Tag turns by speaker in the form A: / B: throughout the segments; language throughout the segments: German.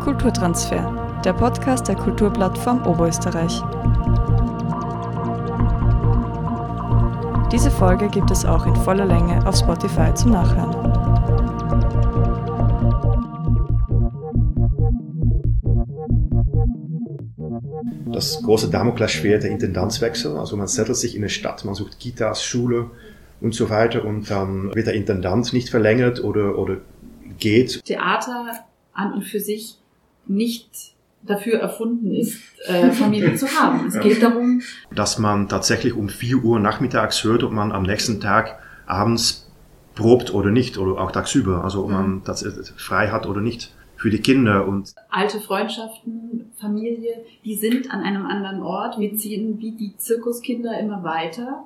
A: Kulturtransfer, der Podcast der Kulturplattform Oberösterreich. Diese Folge gibt es auch in voller Länge auf Spotify zum Nachhören.
B: Das große Damoklesschwert der Intendanzwechsel, also man settelt sich in eine Stadt, man sucht Kitas, Schule und so weiter und dann wird der Intendant nicht verlängert oder, oder geht.
C: Theater an und für sich nicht dafür erfunden ist, äh, Familie zu haben. Es geht darum,
B: dass man tatsächlich um 4 Uhr nachmittags hört, ob man am nächsten Tag abends probt oder nicht, oder auch tagsüber, also ob man das frei hat oder nicht für die Kinder und
C: alte Freundschaften, Familie, die sind an einem anderen Ort. Wir ziehen wie die Zirkuskinder immer weiter.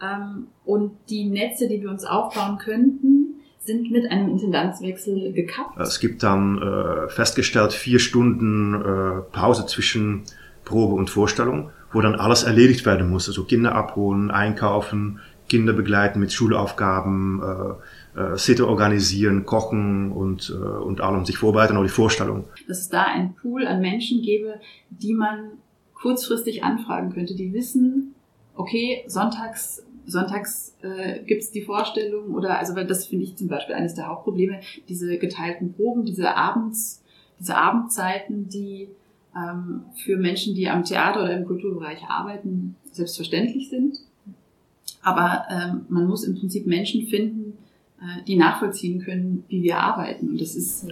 C: Ähm, und die Netze, die wir uns aufbauen könnten, sind mit einem Intendanzwechsel gekappt.
B: Es gibt dann äh, festgestellt vier Stunden äh, Pause zwischen Probe und Vorstellung, wo dann alles erledigt werden muss. Also Kinder abholen, einkaufen, Kinder begleiten mit Schulaufgaben, äh, äh, Sitte organisieren, kochen und, äh, und allem sich vorbereiten auf die Vorstellung.
C: Dass es da einen Pool an Menschen gäbe, die man kurzfristig anfragen könnte, die wissen, okay, sonntags sonntags äh, gibt die Vorstellung oder also weil das finde ich zum Beispiel eines der Hauptprobleme, diese geteilten Proben, diese Abends, diese Abendzeiten, die ähm, für Menschen, die am Theater oder im Kulturbereich arbeiten, selbstverständlich sind. Aber ähm, man muss im Prinzip Menschen finden, äh, die nachvollziehen können, wie wir arbeiten. Und das ist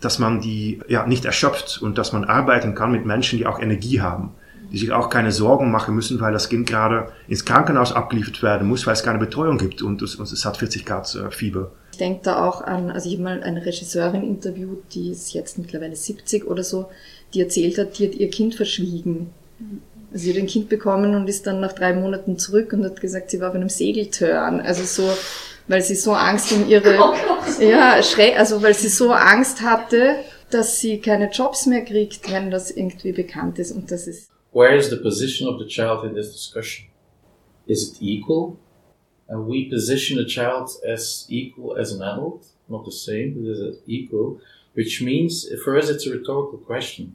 B: dass man die ja nicht erschöpft und dass man arbeiten kann mit Menschen, die auch Energie haben die sich auch keine Sorgen machen müssen, weil das Kind gerade ins Krankenhaus abgeliefert werden muss, weil es keine Betreuung gibt und es, und es hat 40 Grad äh, Fieber.
D: Ich denke da auch an, also ich habe mal eine Regisseurin interviewt, die ist jetzt mittlerweile 70 oder so, die erzählt hat, die hat ihr Kind verschwiegen. Also sie hat ein Kind bekommen und ist dann nach drei Monaten zurück und hat gesagt, sie war auf einem Segeltörn. Also so, weil sie so Angst um ihre, ja, schräg, also weil sie so Angst hatte, dass sie keine Jobs mehr kriegt, wenn das irgendwie bekannt ist und das ist
E: where is the position of the child in this discussion? Is it equal? And we position the child as equal as an adult, not the same, but as equal, which means for us it's a rhetorical question.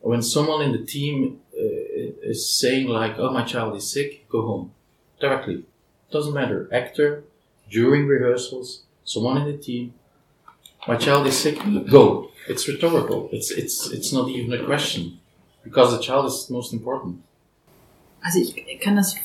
E: When someone in the team uh, is saying like, "Oh, my child is sick," go home directly. Doesn't matter, actor during rehearsals, someone in the team. My child is sick. Go. It's rhetorical. It's it's it's not even a question. Because the child is most important.
C: Also ich kann das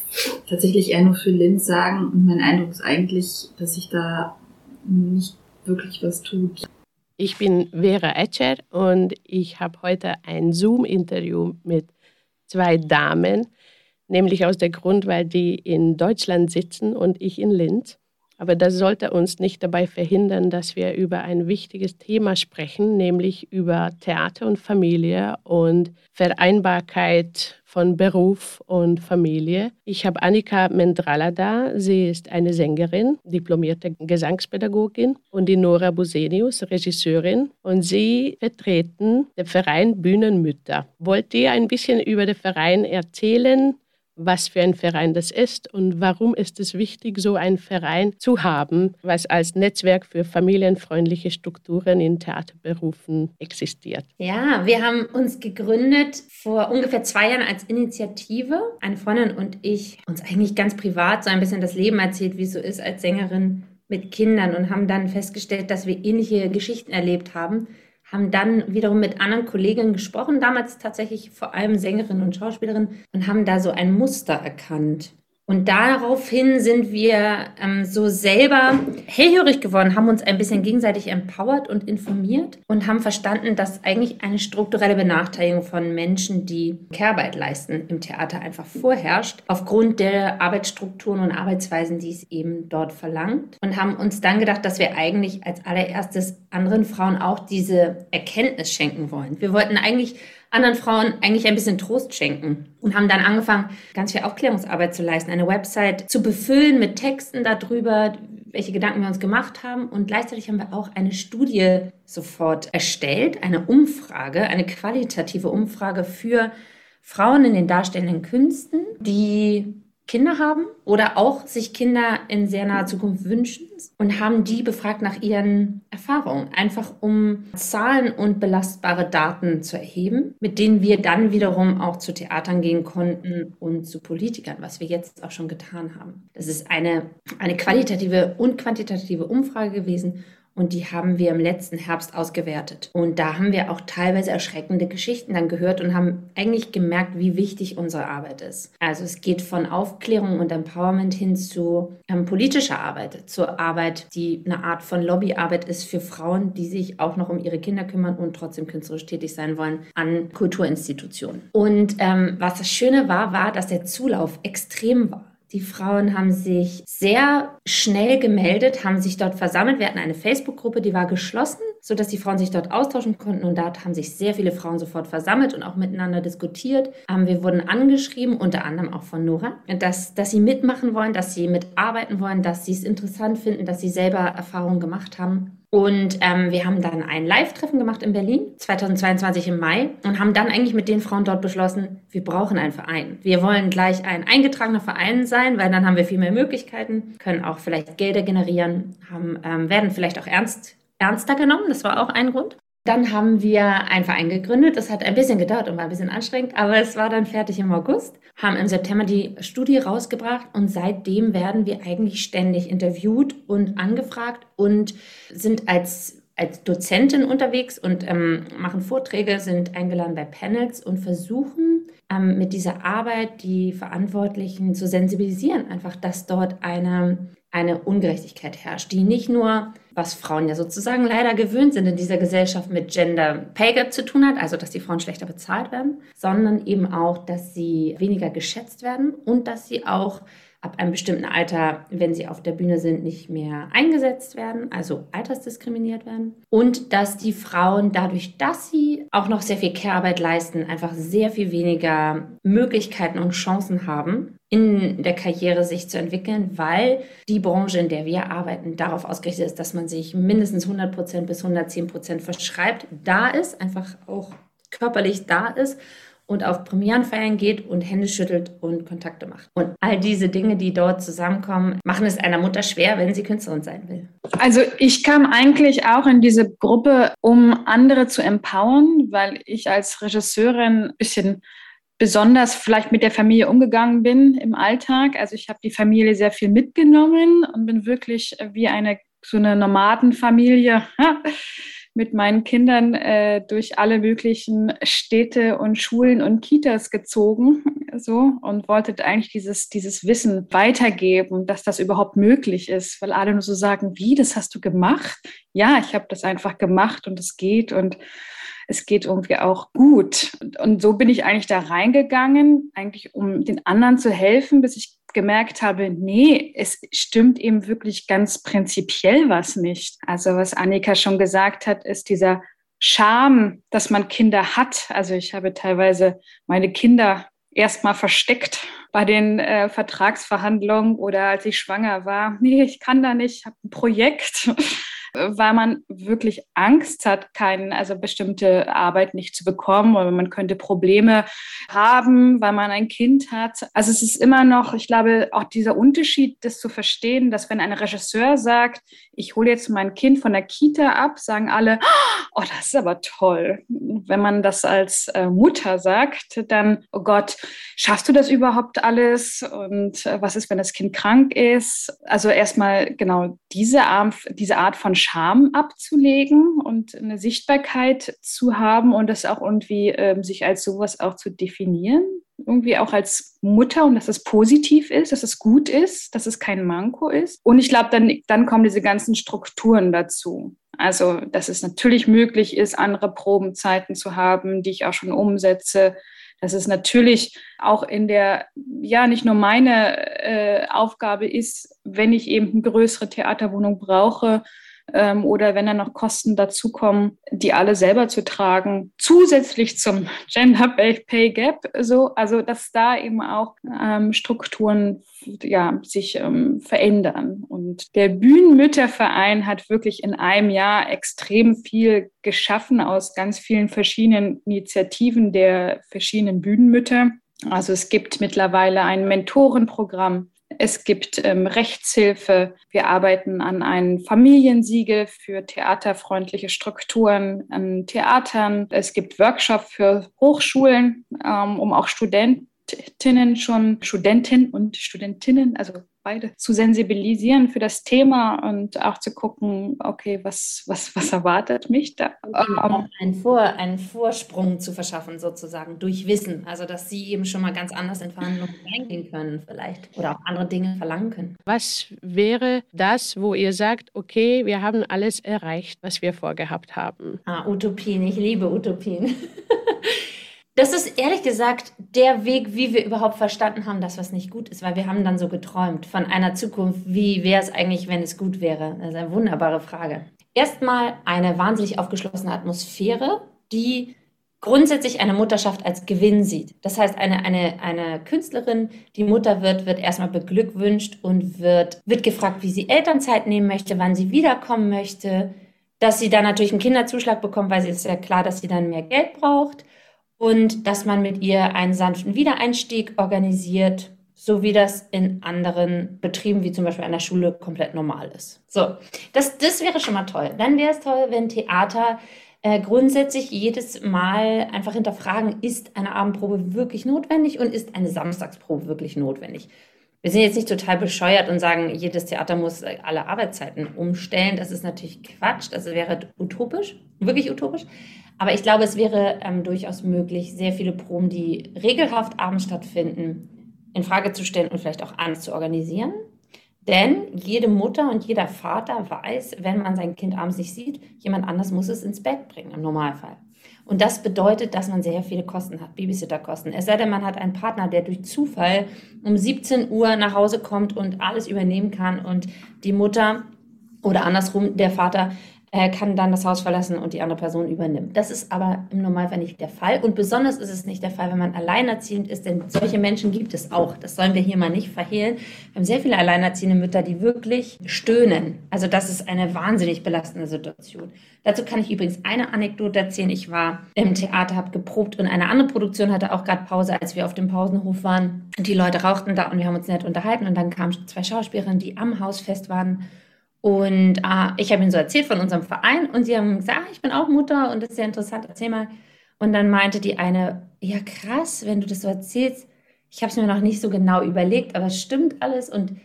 C: tatsächlich eher nur für Linz sagen und mein Eindruck ist eigentlich, dass sich da nicht wirklich was tut.
F: Ich bin Vera Etcher und ich habe heute ein Zoom-Interview mit zwei Damen, nämlich aus der Grund, weil die in Deutschland sitzen und ich in Linz. Aber das sollte uns nicht dabei verhindern, dass wir über ein wichtiges Thema sprechen, nämlich über Theater und Familie und Vereinbarkeit von Beruf und Familie. Ich habe Annika Mendrala da. Sie ist eine Sängerin, diplomierte Gesangspädagogin und die Nora Busenius, Regisseurin. Und sie vertreten den Verein Bühnenmütter. Wollt ihr ein bisschen über den Verein erzählen? Was für ein Verein das ist und warum ist es wichtig, so einen Verein zu haben, was als Netzwerk für familienfreundliche Strukturen in Theaterberufen existiert.
G: Ja, wir haben uns gegründet vor ungefähr zwei Jahren als Initiative. Eine Freundin und ich uns eigentlich ganz privat so ein bisschen das Leben erzählt, wie es so ist als Sängerin mit Kindern und haben dann festgestellt, dass wir ähnliche Geschichten erlebt haben haben dann wiederum mit anderen Kolleginnen gesprochen, damals tatsächlich vor allem Sängerinnen und Schauspielerinnen, und haben da so ein Muster erkannt. Und daraufhin sind wir ähm, so selber hellhörig geworden, haben uns ein bisschen gegenseitig empowert und informiert und haben verstanden, dass eigentlich eine strukturelle Benachteiligung von Menschen, die Kehrarbeit leisten, im Theater einfach vorherrscht, aufgrund der Arbeitsstrukturen und Arbeitsweisen, die es eben dort verlangt. Und haben uns dann gedacht, dass wir eigentlich als allererstes anderen Frauen auch diese Erkenntnis schenken wollen. Wir wollten eigentlich anderen Frauen eigentlich ein bisschen Trost schenken und haben dann angefangen, ganz viel Aufklärungsarbeit zu leisten, eine Website zu befüllen mit Texten darüber, welche Gedanken wir uns gemacht haben. Und gleichzeitig haben wir auch eine Studie sofort erstellt, eine Umfrage, eine qualitative Umfrage für Frauen in den darstellenden Künsten, die Kinder haben oder auch sich Kinder in sehr naher Zukunft wünschen und haben die befragt nach ihren Erfahrungen, einfach um Zahlen und belastbare Daten zu erheben, mit denen wir dann wiederum auch zu Theatern gehen konnten und zu Politikern, was wir jetzt auch schon getan haben. Das ist eine, eine qualitative und quantitative Umfrage gewesen und die haben wir im letzten Herbst ausgewertet. Und da haben wir auch teilweise erschreckende Geschichten dann gehört und haben eigentlich gemerkt, wie wichtig unsere Arbeit ist. Also es geht von Aufklärung und Empowerment hin zu ähm, politischer Arbeit, zur Arbeit, die eine Art von Lobbyarbeit ist für Frauen, die sich auch noch um ihre Kinder kümmern und trotzdem künstlerisch tätig sein wollen an Kulturinstitutionen. Und ähm, was das Schöne war, war, dass der Zulauf extrem war. Die Frauen haben sich sehr schnell gemeldet, haben sich dort versammelt. Wir hatten eine Facebook-Gruppe, die war geschlossen, sodass die Frauen sich dort austauschen konnten. Und dort haben sich sehr viele Frauen sofort versammelt und auch miteinander diskutiert. Ähm, wir wurden angeschrieben, unter anderem auch von Nora, dass, dass sie mitmachen wollen, dass sie mitarbeiten wollen, dass sie es interessant finden, dass sie selber Erfahrungen gemacht haben. Und ähm, wir haben dann ein Live-Treffen gemacht in Berlin, 2022 im Mai, und haben dann eigentlich mit den Frauen dort beschlossen, wir brauchen einen Verein. Wir wollen gleich ein eingetragener Verein sein, weil dann haben wir viel mehr Möglichkeiten, können auch vielleicht Gelder generieren, haben, ähm, werden vielleicht auch ernst, ernster genommen. Das war auch ein Grund. Dann haben wir einen Verein gegründet. Das hat ein bisschen gedauert und war ein bisschen anstrengend, aber es war dann fertig im August. Haben im September die Studie rausgebracht und seitdem werden wir eigentlich ständig interviewt und angefragt und sind als als Dozentin unterwegs und ähm, machen Vorträge, sind eingeladen bei Panels und versuchen ähm, mit dieser Arbeit die Verantwortlichen zu sensibilisieren, einfach, dass dort eine, eine Ungerechtigkeit herrscht, die nicht nur was Frauen ja sozusagen leider gewöhnt sind in dieser Gesellschaft mit Gender Pay Gap zu tun hat, also dass die Frauen schlechter bezahlt werden, sondern eben auch, dass sie weniger geschätzt werden und dass sie auch ab einem bestimmten Alter, wenn sie auf der Bühne sind, nicht mehr eingesetzt werden, also altersdiskriminiert werden. Und dass die Frauen dadurch, dass sie auch noch sehr viel Care-Arbeit leisten, einfach sehr viel weniger Möglichkeiten und Chancen haben, in der Karriere sich zu entwickeln, weil die Branche, in der wir arbeiten, darauf ausgerichtet ist, dass man sich mindestens 100 Prozent bis 110 Prozent verschreibt, da ist, einfach auch körperlich da ist und auf Premierenfeiern geht und Hände schüttelt und Kontakte macht. Und all diese Dinge, die dort zusammenkommen, machen es einer Mutter schwer, wenn sie Künstlerin sein will.
H: Also ich kam eigentlich auch in diese Gruppe, um andere zu empowern, weil ich als Regisseurin ein bisschen besonders vielleicht mit der Familie umgegangen bin im Alltag. Also ich habe die Familie sehr viel mitgenommen und bin wirklich wie eine so eine Nomadenfamilie mit meinen Kindern äh, durch alle möglichen Städte und Schulen und Kitas gezogen so und wollte eigentlich dieses, dieses Wissen weitergeben, dass das überhaupt möglich ist, weil alle nur so sagen, wie, das hast du gemacht? Ja, ich habe das einfach gemacht und es geht und es geht irgendwie auch gut. Und so bin ich eigentlich da reingegangen, eigentlich um den anderen zu helfen, bis ich gemerkt habe, nee, es stimmt eben wirklich ganz prinzipiell was nicht. Also was Annika schon gesagt hat, ist dieser Scham, dass man Kinder hat. Also ich habe teilweise meine Kinder erstmal versteckt bei den äh, Vertragsverhandlungen oder als ich schwanger war. Nee, ich kann da nicht, ich habe ein Projekt weil man wirklich Angst hat, kein, also bestimmte Arbeit nicht zu bekommen oder man könnte Probleme haben, weil man ein Kind hat. Also es ist immer noch, ich glaube, auch dieser Unterschied, das zu verstehen, dass wenn ein Regisseur sagt, ich hole jetzt mein Kind von der Kita ab, sagen alle, oh, das ist aber toll. Wenn man das als äh, Mutter sagt, dann, oh Gott, schaffst du das überhaupt alles? Und äh, was ist, wenn das Kind krank ist? Also erstmal genau diese Art, diese Art von Scham abzulegen und eine Sichtbarkeit zu haben und das auch irgendwie ähm, sich als sowas auch zu definieren. Irgendwie auch als Mutter und dass es positiv ist, dass es gut ist, dass es kein Manko ist. Und ich glaube, dann, dann kommen diese ganzen Strukturen dazu. Also, dass es natürlich möglich ist, andere Probenzeiten zu haben, die ich auch schon umsetze, dass es natürlich auch in der, ja, nicht nur meine äh, Aufgabe ist, wenn ich eben eine größere Theaterwohnung brauche, ähm, oder wenn dann noch Kosten dazukommen, die alle selber zu tragen, zusätzlich zum Gender Pay Gap, so, also dass da eben auch ähm, Strukturen ja, sich ähm, verändern. Und der Bühnenmütterverein hat wirklich in einem Jahr extrem viel geschaffen aus ganz vielen verschiedenen Initiativen der verschiedenen Bühnenmütter Also es gibt mittlerweile ein Mentorenprogramm. Es gibt ähm, Rechtshilfe. Wir arbeiten an einem Familiensiegel für theaterfreundliche Strukturen an Theatern. Es gibt Workshops für Hochschulen, ähm, um auch Studentinnen schon, Studentinnen und Studentinnen, also beide zu sensibilisieren für das Thema und auch zu gucken, okay, was, was, was erwartet mich da?
G: Um, einen, Vor, einen Vorsprung zu verschaffen, sozusagen, durch Wissen. Also, dass sie eben schon mal ganz anders in Verhandlungen reingehen können, vielleicht. Oder auch andere Dinge verlangen können.
F: Was wäre das, wo ihr sagt, okay, wir haben alles erreicht, was wir vorgehabt haben?
G: Ah, Utopien. Ich liebe Utopien. Das ist ehrlich gesagt der Weg, wie wir überhaupt verstanden haben, dass was nicht gut ist, weil wir haben dann so geträumt von einer Zukunft, wie wäre es eigentlich, wenn es gut wäre? Das ist eine wunderbare Frage. Erstmal eine wahnsinnig aufgeschlossene Atmosphäre, die grundsätzlich eine Mutterschaft als Gewinn sieht. Das heißt, eine, eine, eine Künstlerin, die Mutter wird, wird erstmal beglückwünscht und wird, wird gefragt, wie sie Elternzeit nehmen möchte, wann sie wiederkommen möchte, dass sie dann natürlich einen Kinderzuschlag bekommt, weil sie ist ja klar, dass sie dann mehr Geld braucht und dass man mit ihr einen sanften Wiedereinstieg organisiert, so wie das in anderen Betrieben, wie zum Beispiel der Schule, komplett normal ist. So, das, das wäre schon mal toll. Dann wäre es toll, wenn Theater äh, grundsätzlich jedes Mal einfach hinterfragen, ist eine Abendprobe wirklich notwendig und ist eine Samstagsprobe wirklich notwendig? Wir sind jetzt nicht total bescheuert und sagen, jedes Theater muss äh, alle Arbeitszeiten umstellen. Das ist natürlich Quatsch. Das wäre utopisch, wirklich utopisch. Aber ich glaube, es wäre ähm, durchaus möglich, sehr viele Proben, die regelhaft abends stattfinden, in Frage zu stellen und vielleicht auch anders zu organisieren. Denn jede Mutter und jeder Vater weiß, wenn man sein Kind abends nicht sieht, jemand anders muss es ins Bett bringen, im Normalfall. Und das bedeutet, dass man sehr viele Kosten hat, Babysitterkosten. Es sei denn, man hat einen Partner, der durch Zufall um 17 Uhr nach Hause kommt und alles übernehmen kann und die Mutter oder andersrum der Vater er kann dann das Haus verlassen und die andere Person übernimmt. Das ist aber im Normalfall nicht der Fall. Und besonders ist es nicht der Fall, wenn man alleinerziehend ist, denn solche Menschen gibt es auch. Das sollen wir hier mal nicht verhehlen. Wir haben sehr viele alleinerziehende Mütter, die wirklich stöhnen. Also das ist eine wahnsinnig belastende Situation. Dazu kann ich übrigens eine Anekdote erzählen. Ich war im Theater, habe geprobt und eine andere Produktion hatte auch gerade Pause, als wir auf dem Pausenhof waren. Die Leute rauchten da und wir haben uns nett unterhalten. Und dann kamen zwei Schauspielerinnen, die am Haus fest waren und äh, ich habe ihnen so erzählt von unserem Verein und sie haben gesagt, ah, ich bin auch Mutter und das ist ja interessant, erzähl mal. Und dann meinte die eine, ja krass, wenn du das so erzählst, ich habe es mir noch nicht so genau überlegt, aber es stimmt alles. Und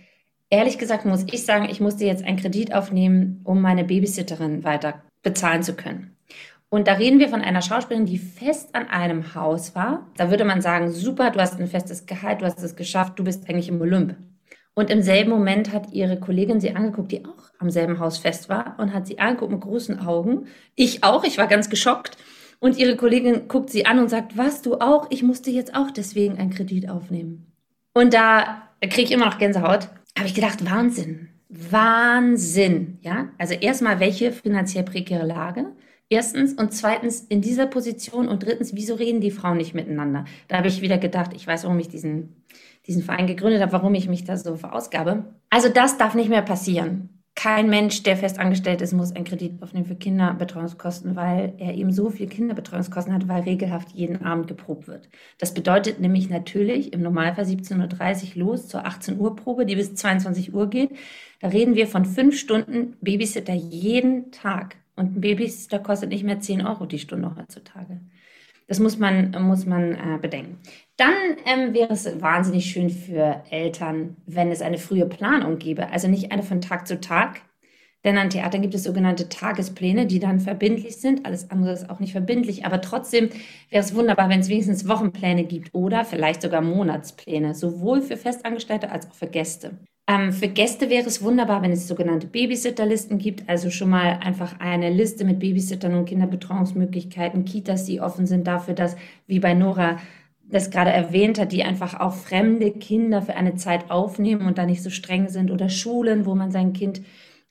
G: ehrlich gesagt muss ich sagen, ich musste jetzt einen Kredit aufnehmen, um meine Babysitterin weiter bezahlen zu können. Und da reden wir von einer Schauspielerin, die fest an einem Haus war. Da würde man sagen, super, du hast ein festes Gehalt, du hast es geschafft, du bist eigentlich im Olymp. Und im selben Moment hat ihre Kollegin sie angeguckt, die auch am selben Haus fest war und hat sie angeguckt mit großen Augen. Ich auch, ich war ganz geschockt. Und ihre Kollegin guckt sie an und sagt, was, du auch? Ich musste jetzt auch deswegen einen Kredit aufnehmen. Und da kriege ich immer noch Gänsehaut. Habe ich gedacht, Wahnsinn. Wahnsinn. Ja, also erstmal, welche finanziell prekäre Lage? Erstens und zweitens in dieser Position und drittens, wieso reden die Frauen nicht miteinander? Da habe ich wieder gedacht, ich weiß, warum ich diesen diesen Verein gegründet habe, warum ich mich da so verausgabe. Also das darf nicht mehr passieren. Kein Mensch, der fest angestellt ist, muss einen Kredit aufnehmen für Kinderbetreuungskosten, weil er eben so viel Kinderbetreuungskosten hat, weil regelhaft jeden Abend geprobt wird. Das bedeutet nämlich natürlich im Normalfall 17.30 Uhr los zur 18 Uhr Probe, die bis 22 Uhr geht. Da reden wir von fünf Stunden Babysitter jeden Tag. Und ein Babysitter kostet nicht mehr 10 Euro die Stunde heutzutage. Das muss man, muss man äh, bedenken. Dann ähm, wäre es wahnsinnig schön für Eltern, wenn es eine frühe Planung gäbe. Also nicht eine von Tag zu Tag. Denn an Theatern gibt es sogenannte Tagespläne, die dann verbindlich sind. Alles andere ist auch nicht verbindlich. Aber trotzdem wäre es wunderbar, wenn es wenigstens Wochenpläne gibt oder vielleicht sogar Monatspläne, sowohl für Festangestellte als auch für Gäste. Ähm, für Gäste wäre es wunderbar, wenn es sogenannte Babysitterlisten gibt, also schon mal einfach eine Liste mit Babysittern und Kinderbetreuungsmöglichkeiten, Kitas, die offen sind dafür, dass, wie bei Nora das gerade erwähnt hat, die einfach auch fremde Kinder für eine Zeit aufnehmen und da nicht so streng sind oder Schulen, wo man sein Kind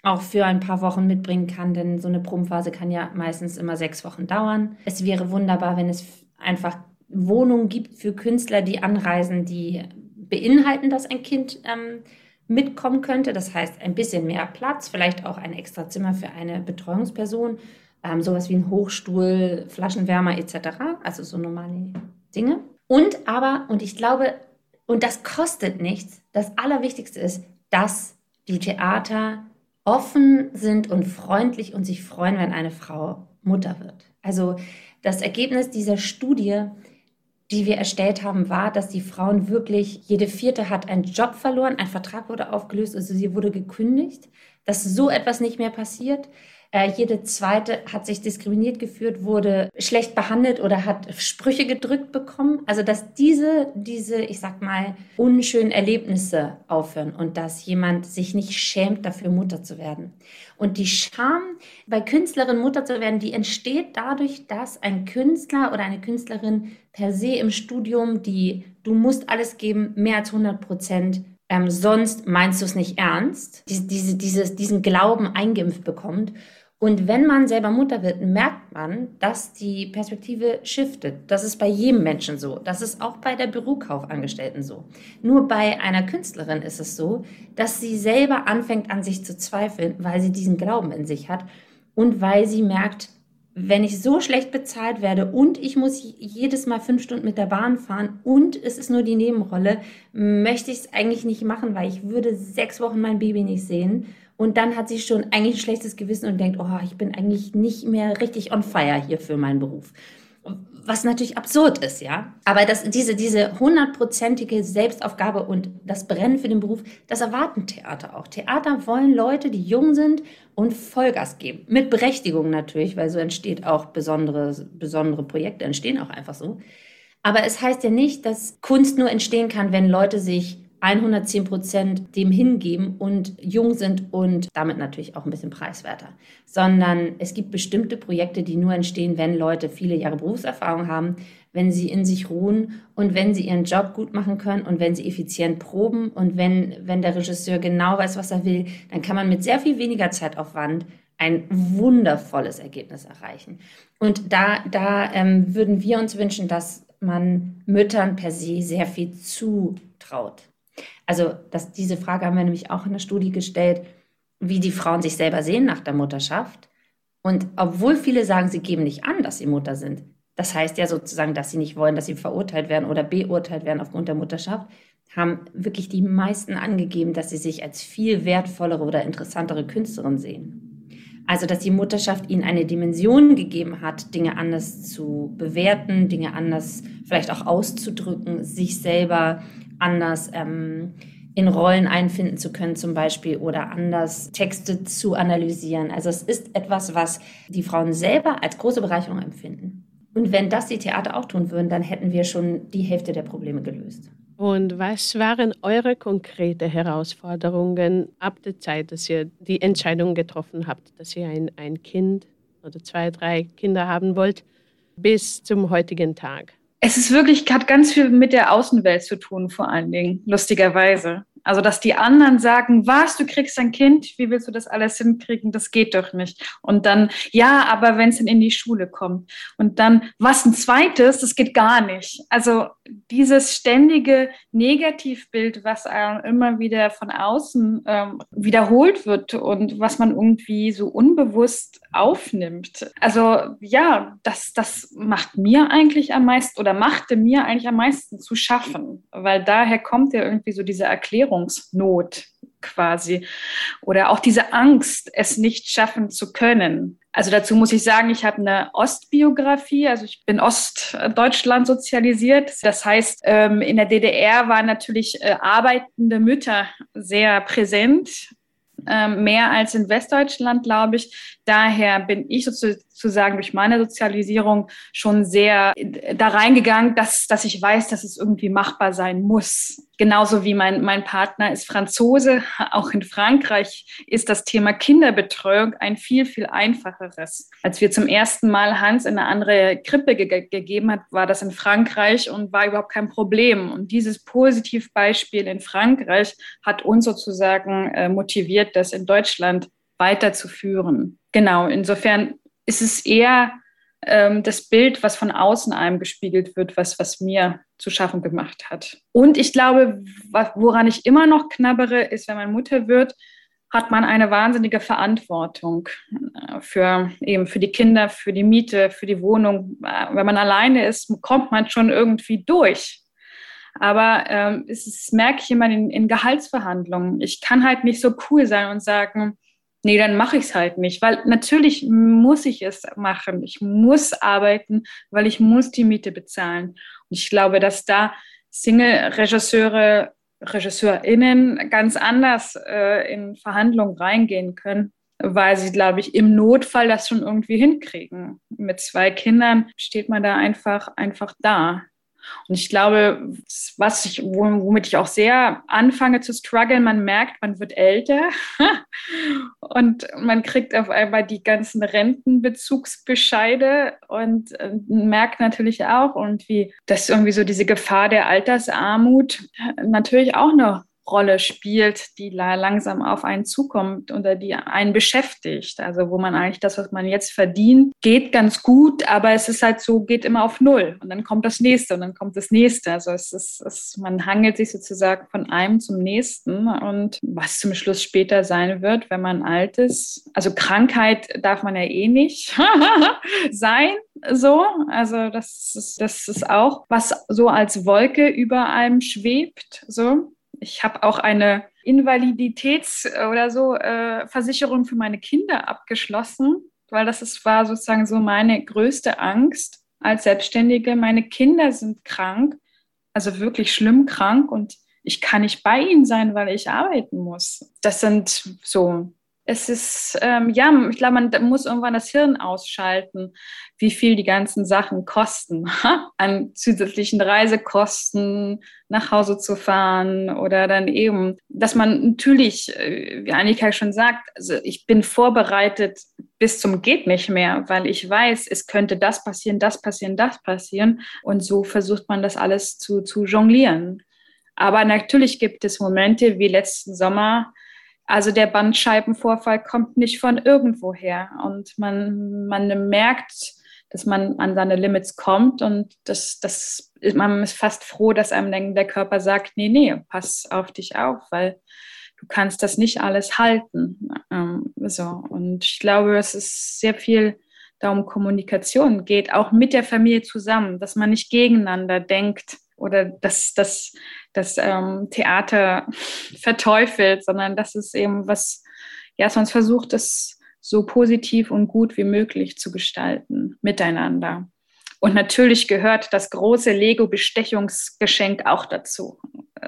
G: auch für ein paar Wochen mitbringen kann, denn so eine Probenphase kann ja meistens immer sechs Wochen dauern. Es wäre wunderbar, wenn es einfach Wohnungen gibt für Künstler, die anreisen, die beinhalten, dass ein Kind ähm, mitkommen könnte. Das heißt, ein bisschen mehr Platz, vielleicht auch ein extra Zimmer für eine Betreuungsperson, ähm, sowas wie ein Hochstuhl, Flaschenwärmer etc. Also so normale Dinge. Und aber, und ich glaube, und das kostet nichts, das Allerwichtigste ist, dass die Theater offen sind und freundlich und sich freuen, wenn eine Frau Mutter wird. Also das Ergebnis dieser Studie, die wir erstellt haben, war, dass die Frauen wirklich, jede vierte hat einen Job verloren, ein Vertrag wurde aufgelöst, also sie wurde gekündigt, dass so etwas nicht mehr passiert. Äh, jede zweite hat sich diskriminiert gefühlt, wurde schlecht behandelt oder hat Sprüche gedrückt bekommen. Also dass diese, diese, ich sag mal, unschönen Erlebnisse aufhören und dass jemand sich nicht schämt, dafür Mutter zu werden. Und die Scham bei Künstlerinnen Mutter zu werden, die entsteht dadurch, dass ein Künstler oder eine Künstlerin per se im Studium, die du musst alles geben, mehr als 100 Prozent ähm, sonst meinst du es nicht ernst, diese, diese, dieses, diesen Glauben eingeimpft bekommt. Und wenn man selber Mutter wird, merkt man, dass die Perspektive shiftet. Das ist bei jedem Menschen so. Das ist auch bei der Bürokaufangestellten so. Nur bei einer Künstlerin ist es so, dass sie selber anfängt an sich zu zweifeln, weil sie diesen Glauben in sich hat und weil sie merkt, wenn ich so schlecht bezahlt werde und ich muss jedes Mal fünf Stunden mit der Bahn fahren und es ist nur die Nebenrolle, möchte ich es eigentlich nicht machen, weil ich würde sechs Wochen mein Baby nicht sehen und dann hat sie schon eigentlich ein schlechtes Gewissen und denkt, oh, ich bin eigentlich nicht mehr richtig on fire hier für meinen Beruf. Was natürlich absurd ist, ja. Aber das, diese, diese hundertprozentige Selbstaufgabe und das Brennen für den Beruf, das erwarten Theater auch. Theater wollen Leute, die jung sind und Vollgas geben. Mit Berechtigung natürlich, weil so entsteht auch besondere, besondere Projekte, entstehen auch einfach so. Aber es heißt ja nicht, dass Kunst nur entstehen kann, wenn Leute sich 110 Prozent dem hingeben und jung sind und damit natürlich auch ein bisschen preiswerter. Sondern es gibt bestimmte Projekte, die nur entstehen, wenn Leute viele Jahre Berufserfahrung haben, wenn sie in sich ruhen und wenn sie ihren Job gut machen können und wenn sie effizient proben und wenn, wenn der Regisseur genau weiß, was er will, dann kann man mit sehr viel weniger Zeitaufwand ein wundervolles Ergebnis erreichen. Und da, da ähm, würden wir uns wünschen, dass man Müttern per se sehr viel zutraut. Also das, diese Frage haben wir nämlich auch in der Studie gestellt, wie die Frauen sich selber sehen nach der Mutterschaft. Und obwohl viele sagen, sie geben nicht an, dass sie Mutter sind, das heißt ja sozusagen, dass sie nicht wollen, dass sie verurteilt werden oder beurteilt werden aufgrund der Mutterschaft, haben wirklich die meisten angegeben, dass sie sich als viel wertvollere oder interessantere Künstlerin sehen. Also, dass die Mutterschaft ihnen eine Dimension gegeben hat, Dinge anders zu bewerten, Dinge anders vielleicht auch auszudrücken, sich selber anders ähm, in Rollen einfinden zu können zum Beispiel oder anders Texte zu analysieren. Also es ist etwas, was die Frauen selber als große Bereicherung empfinden. Und wenn das die Theater auch tun würden, dann hätten wir schon die Hälfte der Probleme gelöst.
F: Und was waren eure konkreten Herausforderungen ab der Zeit, dass ihr die Entscheidung getroffen habt, dass ihr ein, ein Kind oder zwei, drei Kinder haben wollt, bis zum heutigen Tag?
H: Es ist wirklich, hat ganz viel mit der Außenwelt zu tun, vor allen Dingen, lustigerweise. Also, dass die anderen sagen, was, du kriegst ein Kind, wie willst du das alles hinkriegen? Das geht doch nicht. Und dann, ja, aber wenn es dann in die Schule kommt. Und dann, was ein zweites, das geht gar nicht. Also, dieses ständige Negativbild, was immer wieder von außen ähm, wiederholt wird und was man irgendwie so unbewusst aufnimmt. Also, ja, das, das macht mir eigentlich am meisten oder machte mir eigentlich am meisten zu schaffen, weil daher kommt ja irgendwie so diese Erklärung Orientierungsnot quasi oder auch diese Angst, es nicht schaffen zu können. Also dazu muss ich sagen, ich habe eine Ostbiografie, also ich bin Ostdeutschland sozialisiert. Das heißt, ähm, in der DDR waren natürlich äh, arbeitende Mütter sehr präsent, ähm, mehr als in Westdeutschland, glaube ich. Daher bin ich sozusagen durch meine Sozialisierung schon sehr da reingegangen, dass, dass ich weiß, dass es irgendwie machbar sein muss. Genauso wie mein, mein Partner ist Franzose. Auch in Frankreich ist das Thema Kinderbetreuung ein viel, viel einfacheres. Als wir zum ersten Mal Hans in eine andere Krippe ge gegeben hat, war das in Frankreich und war überhaupt kein Problem. Und dieses Positivbeispiel in Frankreich hat uns sozusagen äh, motiviert, das in Deutschland weiterzuführen. Genau, insofern ist es eher ähm, das Bild, was von außen einem gespiegelt wird, was, was mir zu schaffen gemacht hat. Und ich glaube, woran ich immer noch knabbere, ist, wenn man Mutter wird, hat man eine wahnsinnige Verantwortung äh, für eben für die Kinder, für die Miete, für die Wohnung. Äh, wenn man alleine ist, kommt man schon irgendwie durch. Aber ähm, es ist, merke ich immer in, in Gehaltsverhandlungen. Ich kann halt nicht so cool sein und sagen, nee, dann mache ich es halt nicht, weil natürlich muss ich es machen. Ich muss arbeiten, weil ich muss die Miete bezahlen. Und ich glaube, dass da Single-Regisseure RegisseurInnen ganz anders äh, in Verhandlungen reingehen können, weil sie, glaube ich, im Notfall das schon irgendwie hinkriegen. Mit zwei Kindern steht man da einfach, einfach da. Und ich glaube, was ich, womit ich auch sehr anfange zu strugglen, man merkt, man wird älter und man kriegt auf einmal die ganzen Rentenbezugsbescheide und äh, merkt natürlich auch irgendwie, dass irgendwie so diese Gefahr der Altersarmut natürlich auch noch Rolle spielt, die langsam auf einen zukommt oder die einen beschäftigt. Also wo man eigentlich das, was man jetzt verdient, geht ganz gut, aber es ist halt so, geht immer auf Null und dann kommt das nächste und dann kommt das nächste. Also es ist, es, man hangelt sich sozusagen von einem zum nächsten und was zum Schluss später sein wird, wenn man alt ist. Also Krankheit darf man ja eh nicht sein, so. Also das ist, das ist auch, was so als Wolke über einem schwebt, so ich habe auch eine Invaliditäts- oder so äh, Versicherung für meine Kinder abgeschlossen, weil das ist, war sozusagen so meine größte Angst als Selbstständige. Meine Kinder sind krank, also wirklich schlimm krank und ich kann nicht bei ihnen sein, weil ich arbeiten muss. Das sind so es ist, ähm, ja, ich glaube, man muss irgendwann das Hirn ausschalten, wie viel die ganzen Sachen kosten, an zusätzlichen Reisekosten, nach Hause zu fahren oder dann eben, dass man natürlich, äh, wie Annika schon sagt, also ich bin vorbereitet bis zum geht nicht mehr, weil ich weiß, es könnte das passieren, das passieren, das passieren und so versucht man das alles zu, zu jonglieren. Aber natürlich gibt es Momente wie letzten Sommer, also der Bandscheibenvorfall kommt nicht von irgendwoher und man, man merkt, dass man an seine Limits kommt und das, das, man ist fast froh, dass einem der Körper sagt, nee, nee, pass auf dich auf, weil du kannst das nicht alles halten. Ähm, so. Und ich glaube, es ist sehr viel darum Kommunikation geht, auch mit der Familie zusammen, dass man nicht gegeneinander denkt oder dass das das ähm, Theater verteufelt, sondern dass es eben was, ja, sonst versucht, es so positiv und gut wie möglich zu gestalten miteinander. Und natürlich gehört das große Lego-Bestechungsgeschenk auch dazu.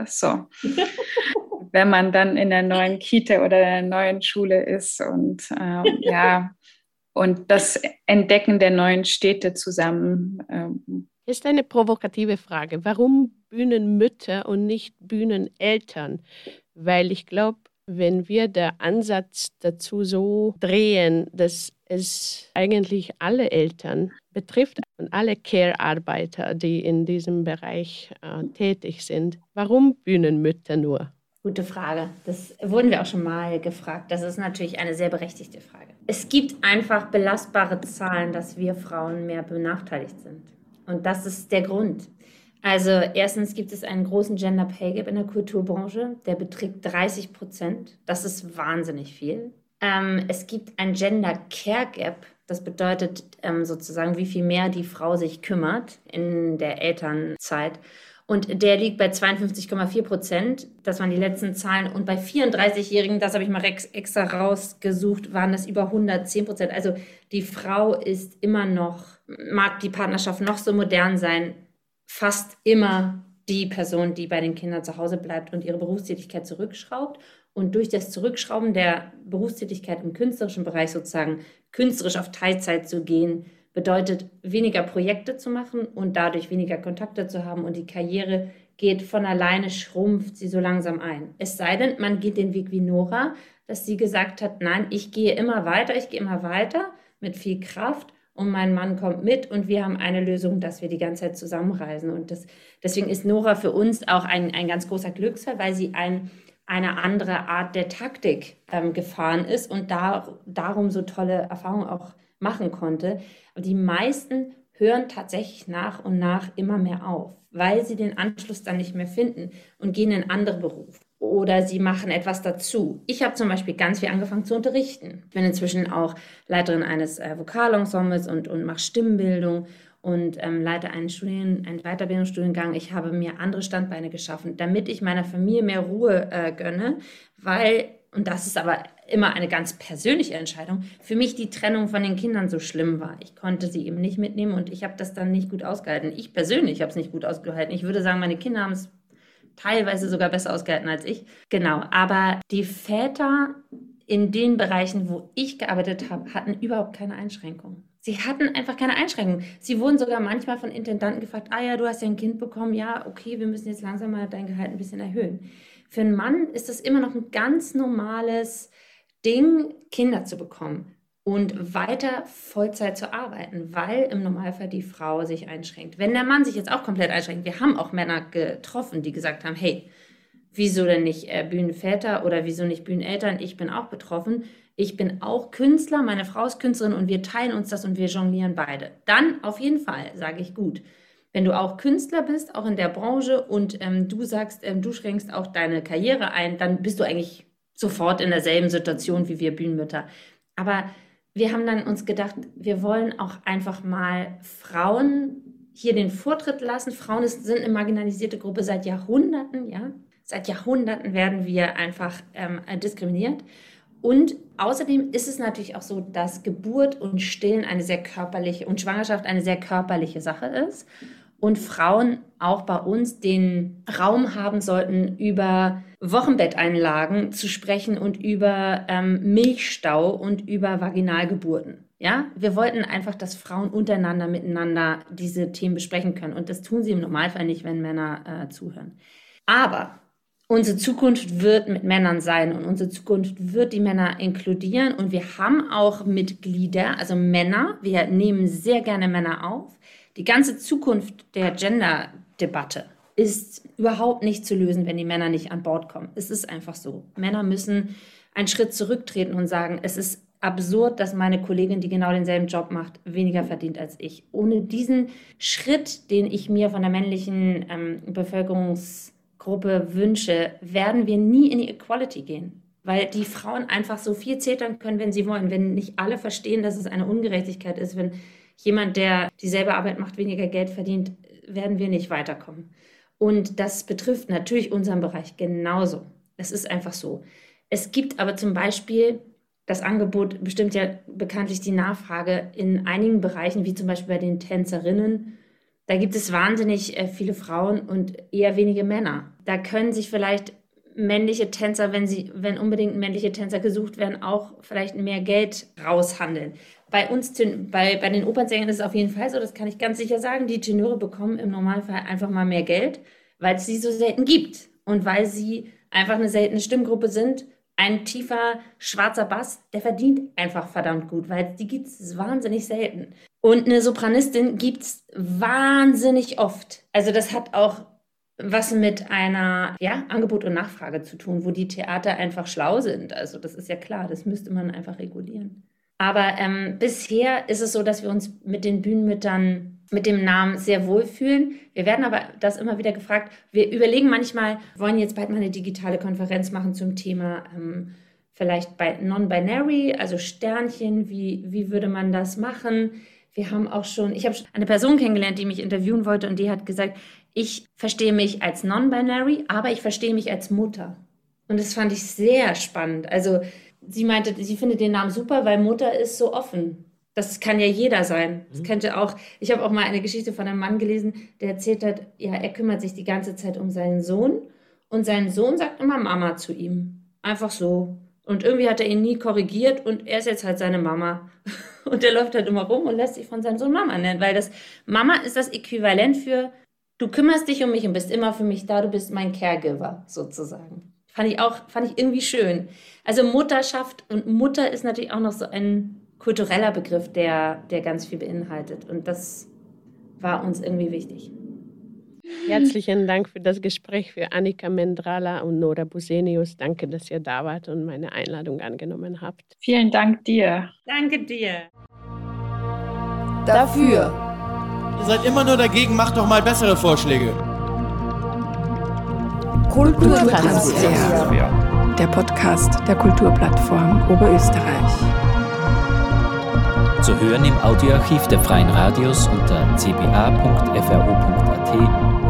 H: So. Wenn man dann in der neuen Kita oder der neuen Schule ist und ähm, ja, und das Entdecken der neuen Städte zusammen ähm,
F: ist eine provokative Frage. Warum Bühnenmütter und nicht Bühneneltern? Weil ich glaube, wenn wir der Ansatz dazu so drehen, dass es eigentlich alle Eltern betrifft und alle Care-Arbeiter, die in diesem Bereich äh, tätig sind, warum Bühnenmütter nur?
G: Gute Frage. Das wurden wir auch schon mal gefragt. Das ist natürlich eine sehr berechtigte Frage. Es gibt einfach belastbare Zahlen, dass wir Frauen mehr benachteiligt sind. Und das ist der Grund. Also erstens gibt es einen großen Gender Pay Gap in der Kulturbranche, der beträgt 30 Prozent. Das ist wahnsinnig viel. Ähm, es gibt ein Gender Care Gap, das bedeutet ähm, sozusagen, wie viel mehr die Frau sich kümmert in der Elternzeit. Und der liegt bei 52,4 Prozent. Das waren die letzten Zahlen. Und bei 34-Jährigen, das habe ich mal extra rausgesucht, waren das über 110 Prozent. Also die Frau ist immer noch, mag die Partnerschaft noch so modern sein, fast immer die Person, die bei den Kindern zu Hause bleibt und ihre Berufstätigkeit zurückschraubt. Und durch das Zurückschrauben der Berufstätigkeit im künstlerischen Bereich sozusagen künstlerisch auf Teilzeit zu gehen, bedeutet weniger Projekte zu machen und dadurch weniger Kontakte zu haben und die Karriere geht von alleine, schrumpft sie so langsam ein. Es sei denn, man geht den Weg wie Nora, dass sie gesagt hat, nein, ich gehe immer weiter, ich gehe immer weiter mit viel Kraft und mein Mann kommt mit und wir haben eine Lösung, dass wir die ganze Zeit zusammenreisen. Und das, deswegen ist Nora für uns auch ein, ein ganz großer Glücksfall, weil sie ein, eine andere Art der Taktik ähm, gefahren ist und da, darum so tolle Erfahrungen auch machen konnte. Und die meisten hören tatsächlich nach und nach immer mehr auf, weil sie den Anschluss dann nicht mehr finden und gehen in andere Berufe. oder sie machen etwas dazu. Ich habe zum Beispiel ganz viel angefangen zu unterrichten. Ich bin inzwischen auch Leiterin eines äh, Vokalensembles und, und mache Stimmbildung und ähm, leite einen, Studien, einen Weiterbildungsstudiengang. Ich habe mir andere Standbeine geschaffen, damit ich meiner Familie mehr Ruhe äh, gönne, weil, und das ist aber immer eine ganz persönliche Entscheidung, für mich die Trennung von den Kindern so schlimm war. Ich konnte sie eben nicht mitnehmen und ich habe das dann nicht gut ausgehalten. Ich persönlich habe es nicht gut ausgehalten. Ich würde sagen, meine Kinder haben es teilweise sogar besser ausgehalten als ich. Genau, aber die Väter in den Bereichen, wo ich gearbeitet habe, hatten überhaupt keine Einschränkungen. Sie hatten einfach keine Einschränkungen. Sie wurden sogar manchmal von Intendanten gefragt, ah ja, du hast ja ein Kind bekommen, ja, okay, wir müssen jetzt langsam mal dein Gehalt ein bisschen erhöhen. Für einen Mann ist das immer noch ein ganz normales Ding, Kinder zu bekommen und weiter Vollzeit zu arbeiten, weil im Normalfall die Frau sich einschränkt. Wenn der Mann sich jetzt auch komplett einschränkt, wir haben auch Männer getroffen, die gesagt haben, hey, wieso denn nicht äh, Bühnenväter oder wieso nicht Bühneneltern, ich bin auch betroffen ich bin auch Künstler, meine Frau ist Künstlerin und wir teilen uns das und wir jonglieren beide. Dann auf jeden Fall sage ich gut. Wenn du auch Künstler bist, auch in der Branche und ähm, du sagst, ähm, du schränkst auch deine Karriere ein, dann bist du eigentlich sofort in derselben Situation wie wir Bühnenmütter. Aber wir haben dann uns gedacht, wir wollen auch einfach mal Frauen hier den Vortritt lassen. Frauen sind eine marginalisierte Gruppe seit Jahrhunderten, ja. Seit Jahrhunderten werden wir einfach ähm, diskriminiert. Und außerdem ist es natürlich auch so, dass Geburt und Stillen eine sehr körperliche und Schwangerschaft eine sehr körperliche Sache ist. Und Frauen auch bei uns den Raum haben sollten, über Wochenbetteinlagen zu sprechen und über ähm, Milchstau und über Vaginalgeburten. Ja, wir wollten einfach, dass Frauen untereinander, miteinander diese Themen besprechen können. Und das tun sie im Normalfall nicht, wenn Männer äh, zuhören. Aber unsere Zukunft wird mit Männern sein und unsere Zukunft wird die Männer inkludieren. Und wir haben auch Mitglieder, also Männer. Wir nehmen sehr gerne Männer auf. Die ganze Zukunft der Gender-Debatte ist überhaupt nicht zu lösen, wenn die Männer nicht an Bord kommen. Es ist einfach so. Männer müssen einen Schritt zurücktreten und sagen, es ist absurd, dass meine Kollegin, die genau denselben Job macht, weniger verdient als ich. Ohne diesen Schritt, den ich mir von der männlichen ähm, Bevölkerungs Gruppe wünsche, werden wir nie in die Equality gehen. Weil die Frauen einfach so viel zetern können, wenn sie wollen. Wenn nicht alle verstehen, dass es eine Ungerechtigkeit ist, wenn jemand, der dieselbe Arbeit macht, weniger Geld verdient, werden wir nicht weiterkommen. Und das betrifft natürlich unseren Bereich genauso. Es ist einfach so. Es gibt aber zum Beispiel das Angebot, bestimmt ja bekanntlich die Nachfrage in einigen Bereichen, wie zum Beispiel bei den Tänzerinnen da gibt es wahnsinnig äh, viele Frauen und eher wenige Männer. Da können sich vielleicht männliche Tänzer, wenn sie, wenn unbedingt männliche Tänzer gesucht werden, auch vielleicht mehr Geld raushandeln. Bei uns, bei, bei den Opernsängern ist es auf jeden Fall so, das kann ich ganz sicher sagen, die Tenöre bekommen im Normalfall einfach mal mehr Geld, weil es sie so selten gibt und weil sie einfach eine seltene Stimmgruppe sind. Ein tiefer schwarzer Bass, der verdient einfach verdammt gut, weil die gibt es wahnsinnig selten. Und eine Sopranistin gibt es wahnsinnig oft. Also das hat auch was mit einer ja, Angebot und Nachfrage zu tun, wo die Theater einfach schlau sind. Also das ist ja klar, das müsste man einfach regulieren. Aber ähm, bisher ist es so, dass wir uns mit den Bühnenmüttern mit dem Namen sehr wohlfühlen. Wir werden aber das immer wieder gefragt. Wir überlegen manchmal, wollen jetzt bald mal eine digitale Konferenz machen zum Thema ähm, vielleicht bei Non-Binary, also Sternchen. Wie, wie würde man das machen? Wir haben auch schon, ich habe eine Person kennengelernt, die mich interviewen wollte und die hat gesagt, ich verstehe mich als non-binary, aber ich verstehe mich als Mutter. Und das fand ich sehr spannend. Also sie meinte, sie findet den Namen super, weil Mutter ist so offen. Das kann ja jeder sein. Das mhm. könnte auch, ich habe auch mal eine Geschichte von einem Mann gelesen, der erzählt hat, ja, er kümmert sich die ganze Zeit um seinen Sohn und sein Sohn sagt immer Mama zu ihm. Einfach so. Und irgendwie hat er ihn nie korrigiert und er ist jetzt halt seine Mama. Und der läuft halt immer rum und lässt sich von seinem Sohn Mama nennen, weil das Mama ist das Äquivalent für du kümmerst dich um mich und bist immer für mich da, du bist mein Caregiver sozusagen. Fand ich auch, fand ich irgendwie schön. Also Mutterschaft und Mutter ist natürlich auch noch so ein kultureller Begriff, der, der ganz viel beinhaltet. Und das war uns irgendwie wichtig.
F: Herzlichen Dank für das Gespräch für Annika Mendrala und Nora Busenius. Danke, dass ihr da wart und meine Einladung angenommen habt.
H: Vielen Dank dir.
G: Danke dir.
I: Dafür. Ihr seid immer nur dagegen, macht doch mal bessere Vorschläge.
J: Kulturtransfer. Der Podcast der Kulturplattform Oberösterreich.
I: Zu hören im Audioarchiv der Freien Radios unter cba.fro.at,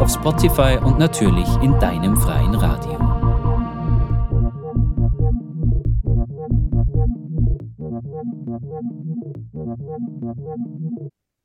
I: auf Spotify und natürlich in deinem freien Radio.